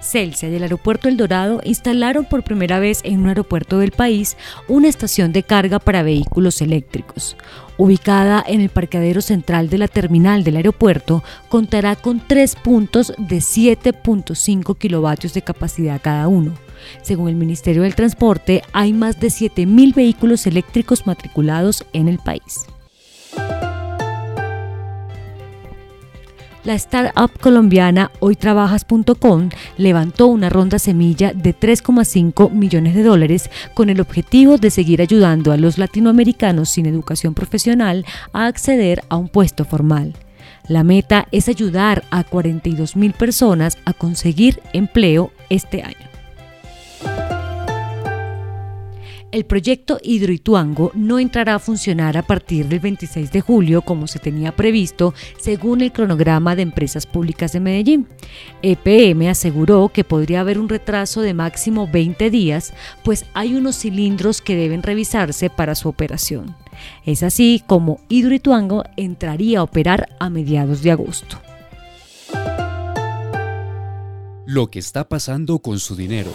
Celsia y el aeropuerto El Dorado instalaron por primera vez en un aeropuerto del país una estación de carga para vehículos eléctricos. Ubicada en el parqueadero central de la terminal del aeropuerto, contará con tres puntos de 7.5 kilovatios de capacidad cada uno. Según el Ministerio del Transporte, hay más de 7.000 vehículos eléctricos matriculados en el país. La startup colombiana hoytrabajas.com levantó una ronda semilla de 3,5 millones de dólares con el objetivo de seguir ayudando a los latinoamericanos sin educación profesional a acceder a un puesto formal. La meta es ayudar a 42 mil personas a conseguir empleo este año. El proyecto Hidroituango no entrará a funcionar a partir del 26 de julio como se tenía previsto según el cronograma de Empresas Públicas de Medellín. EPM aseguró que podría haber un retraso de máximo 20 días, pues hay unos cilindros que deben revisarse para su operación. Es así como Hidroituango entraría a operar a mediados de agosto. Lo que está pasando con su dinero.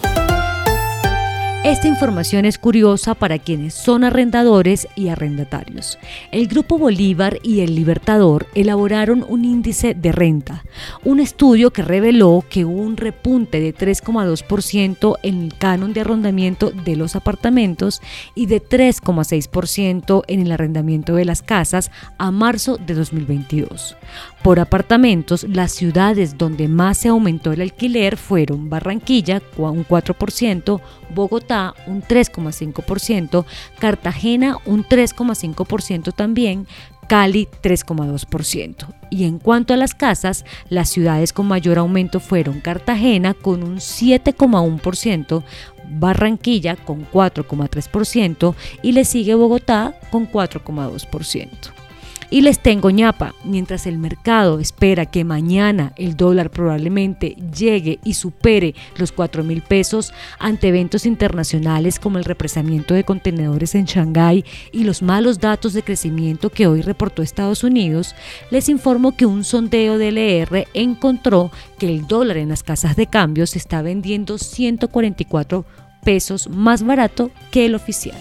Esta información es curiosa para quienes son arrendadores y arrendatarios. El Grupo Bolívar y el Libertador elaboraron un índice de renta, un estudio que reveló que hubo un repunte de 3,2% en el canon de arrendamiento de los apartamentos y de 3,6% en el arrendamiento de las casas a marzo de 2022. Por apartamentos, las ciudades donde más se aumentó el alquiler fueron Barranquilla, un 4%, Bogotá, un 3,5%, Cartagena, un 3,5% también, Cali 3,2%. Y en cuanto a las casas, las ciudades con mayor aumento fueron Cartagena con un 7,1%, Barranquilla con 4,3% y le sigue Bogotá con 4,2%. Y les tengo ñapa, mientras el mercado espera que mañana el dólar probablemente llegue y supere los 4 mil pesos ante eventos internacionales como el represamiento de contenedores en Shanghái y los malos datos de crecimiento que hoy reportó Estados Unidos, les informo que un sondeo de LR encontró que el dólar en las casas de cambio se está vendiendo 144 pesos más barato que el oficial.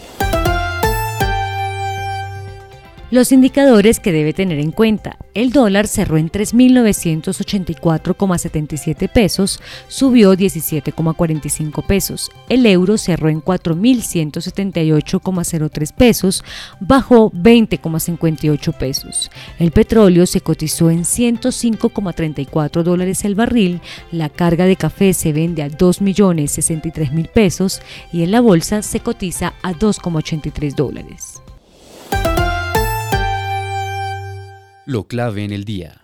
Los indicadores que debe tener en cuenta. El dólar cerró en 3.984,77 pesos, subió 17,45 pesos. El euro cerró en 4.178,03 pesos, bajó 20,58 pesos. El petróleo se cotizó en 105,34 dólares el barril. La carga de café se vende a 2.063.000 pesos y en la bolsa se cotiza a 2,83 dólares. Lo clave en el día.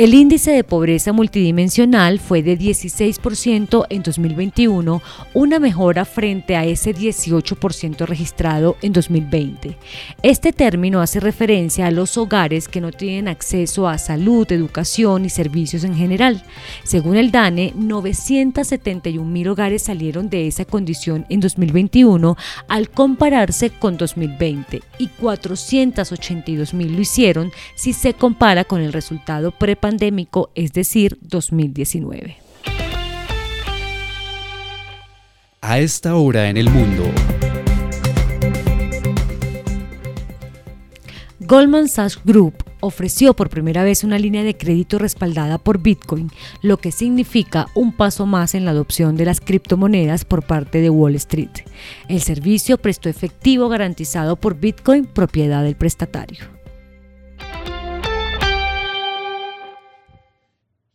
El índice de pobreza multidimensional fue de 16% en 2021, una mejora frente a ese 18% registrado en 2020. Este término hace referencia a los hogares que no tienen acceso a salud, educación y servicios en general. Según el DANE, 971 mil hogares salieron de esa condición en 2021 al compararse con 2020 y 482 mil lo hicieron si se compara con el resultado pandémico, es decir, 2019. A esta hora en el mundo. Goldman Sachs Group ofreció por primera vez una línea de crédito respaldada por Bitcoin, lo que significa un paso más en la adopción de las criptomonedas por parte de Wall Street. El servicio prestó efectivo garantizado por Bitcoin, propiedad del prestatario.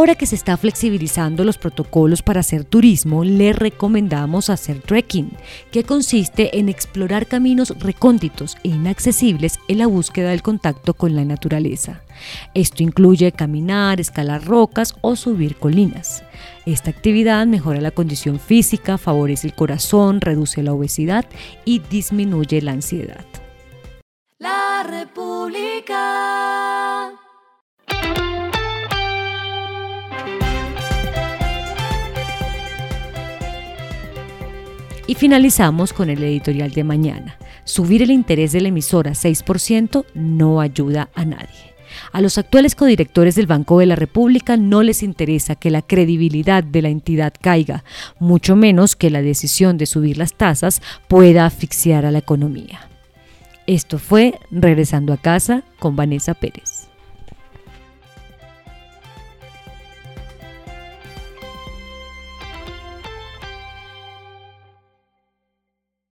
Ahora que se está flexibilizando los protocolos para hacer turismo, le recomendamos hacer trekking, que consiste en explorar caminos recónditos e inaccesibles en la búsqueda del contacto con la naturaleza. Esto incluye caminar, escalar rocas o subir colinas. Esta actividad mejora la condición física, favorece el corazón, reduce la obesidad y disminuye la ansiedad. Y finalizamos con el editorial de mañana. Subir el interés de la emisora 6% no ayuda a nadie. A los actuales codirectores del Banco de la República no les interesa que la credibilidad de la entidad caiga, mucho menos que la decisión de subir las tasas pueda asfixiar a la economía. Esto fue Regresando a casa con Vanessa Pérez.